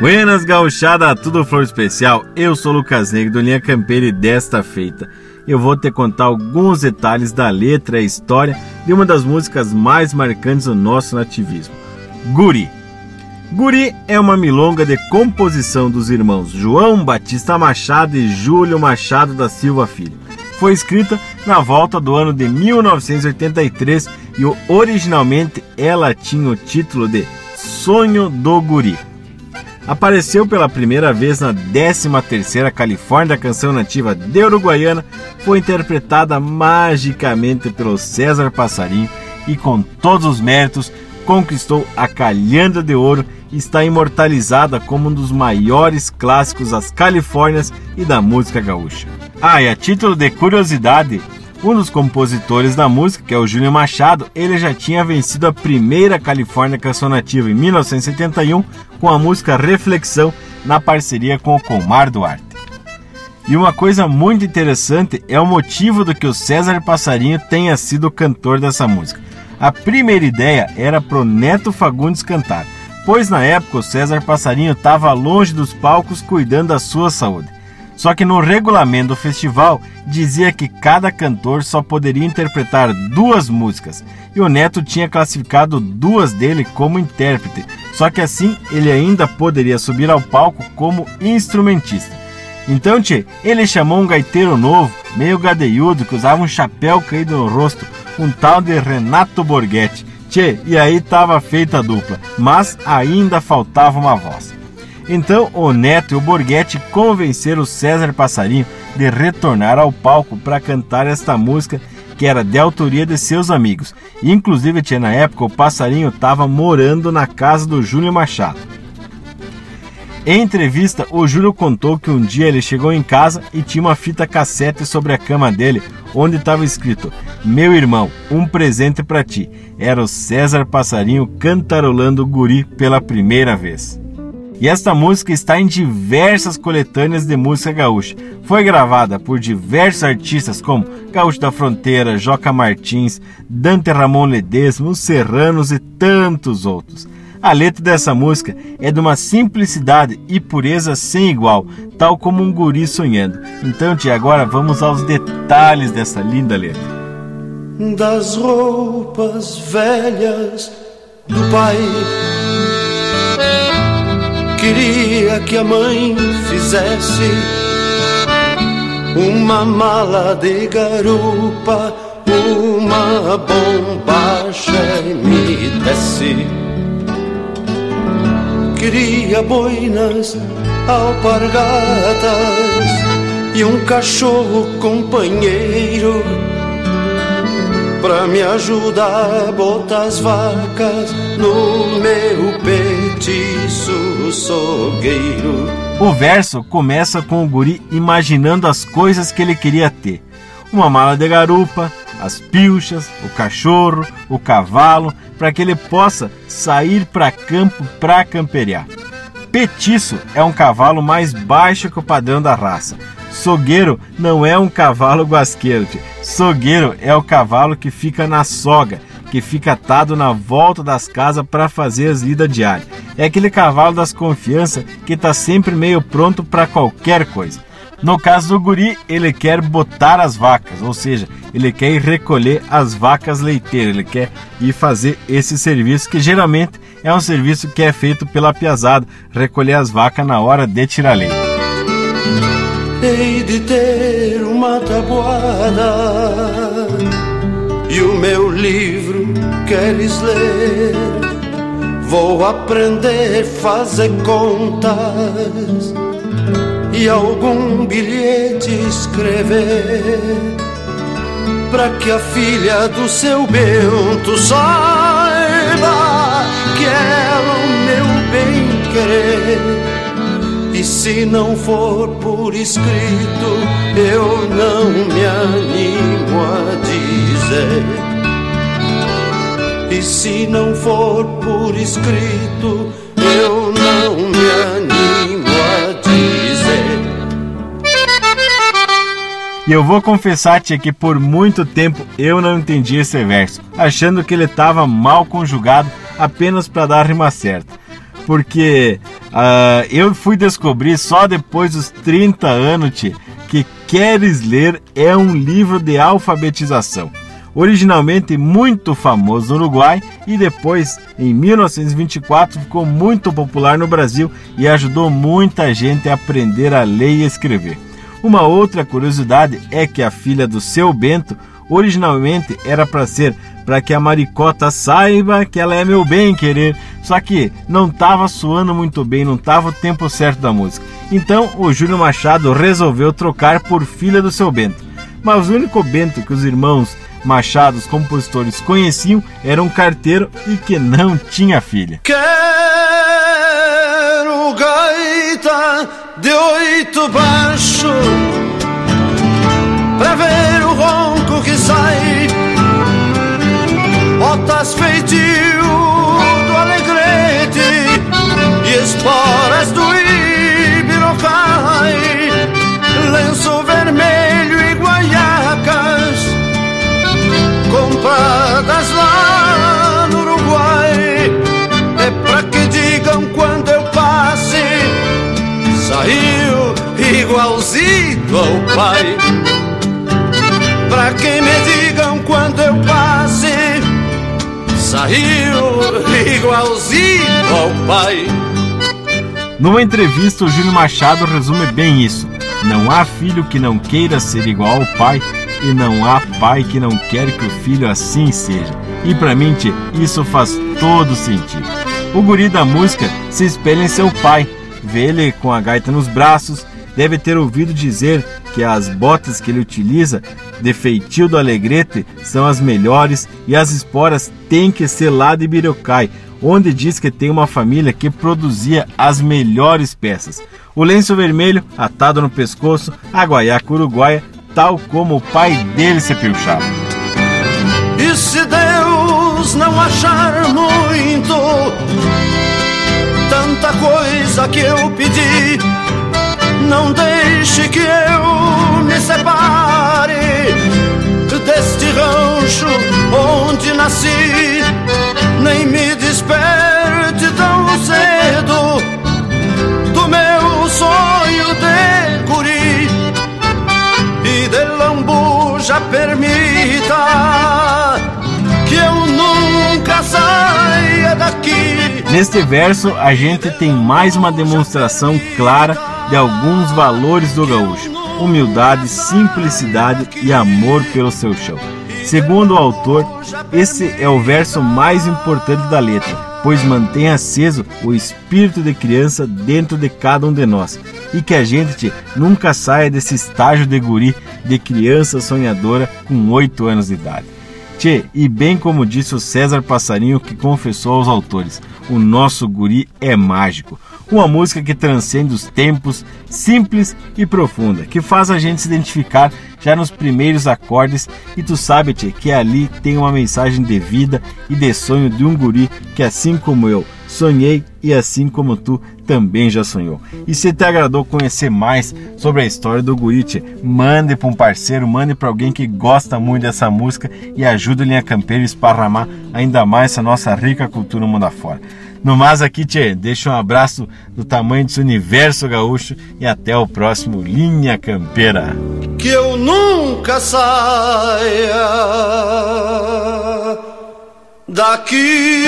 Buenas gauchada, tudo flor especial. Eu sou Lucas Negro do Linha Campeira e desta feita eu vou te contar alguns detalhes da letra e história de uma das músicas mais marcantes do nosso nativismo, Guri. Guri é uma milonga de composição dos irmãos João Batista Machado e Júlio Machado da Silva Filho. Foi escrita na volta do ano de 1983 e originalmente ela tinha o título de Sonho do Guri. Apareceu pela primeira vez na 13ª Califórnia Canção Nativa de Uruguaiana, foi interpretada magicamente pelo César Passarinho e com todos os méritos conquistou a Calhanda de Ouro e está imortalizada como um dos maiores clássicos das Califórnias e da música gaúcha. Ah, e a título de curiosidade, um dos compositores da música, que é o Júlio Machado, ele já tinha vencido a primeira Califórnia Canção Nativa em 1971 com a música Reflexão na parceria com o Comar Duarte. E uma coisa muito interessante é o motivo do que o César Passarinho tenha sido o cantor dessa música. A primeira ideia era pro Neto Fagundes cantar, pois na época o César Passarinho estava longe dos palcos cuidando da sua saúde. Só que no regulamento do festival dizia que cada cantor só poderia interpretar duas músicas e o Neto tinha classificado duas dele como intérprete, só que assim ele ainda poderia subir ao palco como instrumentista. Então, tchê, ele chamou um gaiteiro novo, meio gadeiudo, que usava um chapéu caído no rosto, um tal de Renato Borghetti. Tchê, e aí estava feita a dupla, mas ainda faltava uma voz. Então o Neto e o Borghetti convenceram o César Passarinho de retornar ao palco para cantar esta música que era de autoria de seus amigos. Inclusive, tinha na época o Passarinho estava morando na casa do Júlio Machado. Em entrevista, o Júlio contou que um dia ele chegou em casa e tinha uma fita cassete sobre a cama dele, onde estava escrito: Meu irmão, um presente para ti. Era o César Passarinho cantarolando Guri pela primeira vez. E esta música está em diversas coletâneas de música gaúcha. Foi gravada por diversos artistas como Gaúcho da Fronteira, Joca Martins, Dante Ramon Ledesma, Os Serranos e tantos outros. A letra dessa música é de uma simplicidade e pureza sem igual, tal como um guri sonhando. Então, tia, agora vamos aos detalhes dessa linda letra. Das roupas velhas do pai queria que a mãe fizesse uma mala de garupa, uma bombacha e me desse. Queria boinas, alpargatas e um cachorro companheiro pra me ajudar a botar as vacas no meu petiço sogueiro. O verso começa com o guri imaginando as coisas que ele queria ter: uma mala de garupa, as pilchas, o cachorro, o cavalo, para que ele possa sair para campo para camperiar. Petiço é um cavalo mais baixo que o padrão da raça, Sogueiro não é um cavalo guasqueiro. Sogueiro é o cavalo que fica na soga, que fica atado na volta das casas para fazer as lidas diárias. É aquele cavalo das confianças que está sempre meio pronto para qualquer coisa. No caso do guri, ele quer botar as vacas, ou seja, ele quer ir recolher as vacas leiteiras, ele quer ir fazer esse serviço que geralmente é um serviço que é feito pela piazada, recolher as vacas na hora de tirar leite. Hei de ter uma tabuada e o meu livro queres ler. Vou aprender fazer contas e algum bilhete escrever para que a filha do seu Bento saiba que é o meu bem querer e se não for por escrito, eu não me animo a dizer. E se não for por escrito, eu não me animo a dizer. E eu vou confessar-te que por muito tempo eu não entendi esse verso, achando que ele estava mal conjugado apenas para dar rima certa. Porque uh, eu fui descobrir só depois dos 30 anos, que Queres Ler é um livro de alfabetização. Originalmente muito famoso no Uruguai e depois, em 1924, ficou muito popular no Brasil e ajudou muita gente a aprender a ler e escrever. Uma outra curiosidade é que a filha do seu Bento originalmente era para ser para que a maricota saiba que ela é meu bem querer, só que não estava soando muito bem, não estava o tempo certo da música. Então o Júlio Machado resolveu trocar por filha do seu Bento. Mas o único Bento que os irmãos Machado, os compositores, conheciam era um carteiro e que não tinha filha. Quero gaita de oito baixo igualzinho ao pai. Numa entrevista, o Júlio Machado resume bem isso. Não há filho que não queira ser igual ao pai e não há pai que não quer que o filho assim seja. E para mim, tchê, isso faz todo sentido. O guri da música se espelha em seu pai, vê ele com a gaita nos braços, deve ter ouvido dizer que as botas que ele utiliza, de feitio do alegrete, são as melhores e as esporas têm que ser lá de Birocai, onde diz que tem uma família que produzia as melhores peças. O lenço vermelho atado no pescoço, a guaiaca uruguaia tal como o pai dele se pilchava. E se Deus não achar muito tanta coisa que eu pedi, não deixe que eu me separe deste rancho onde nasci, lambuja permita que eu nunca saia daqui. Neste verso, a gente tem mais uma demonstração clara de alguns valores do gaúcho: humildade, simplicidade e amor pelo seu chão. Segundo o autor, esse é o verso mais importante da letra, pois mantém aceso o espírito de criança dentro de cada um de nós e que a gente nunca saia desse estágio de guri, de criança sonhadora com 8 anos de idade. Tchê, e bem como disse o César Passarinho que confessou aos autores, o nosso guri é mágico. Uma música que transcende os tempos, simples e profunda, que faz a gente se identificar já nos primeiros acordes e tu sabe, tchê, que ali tem uma mensagem de vida e de sonho de um guri que assim como eu, sonhei e assim como tu também já sonhou. E se te agradou conhecer mais sobre a história do Gurite, mande para um parceiro, mande para alguém que gosta muito dessa música e ajude o Linha Campeira a esparramar ainda mais essa nossa rica cultura mundo afora. No mais aqui, tchê, deixa um abraço do tamanho desse universo gaúcho e até o próximo Linha Campeira. Que eu nunca saia daqui.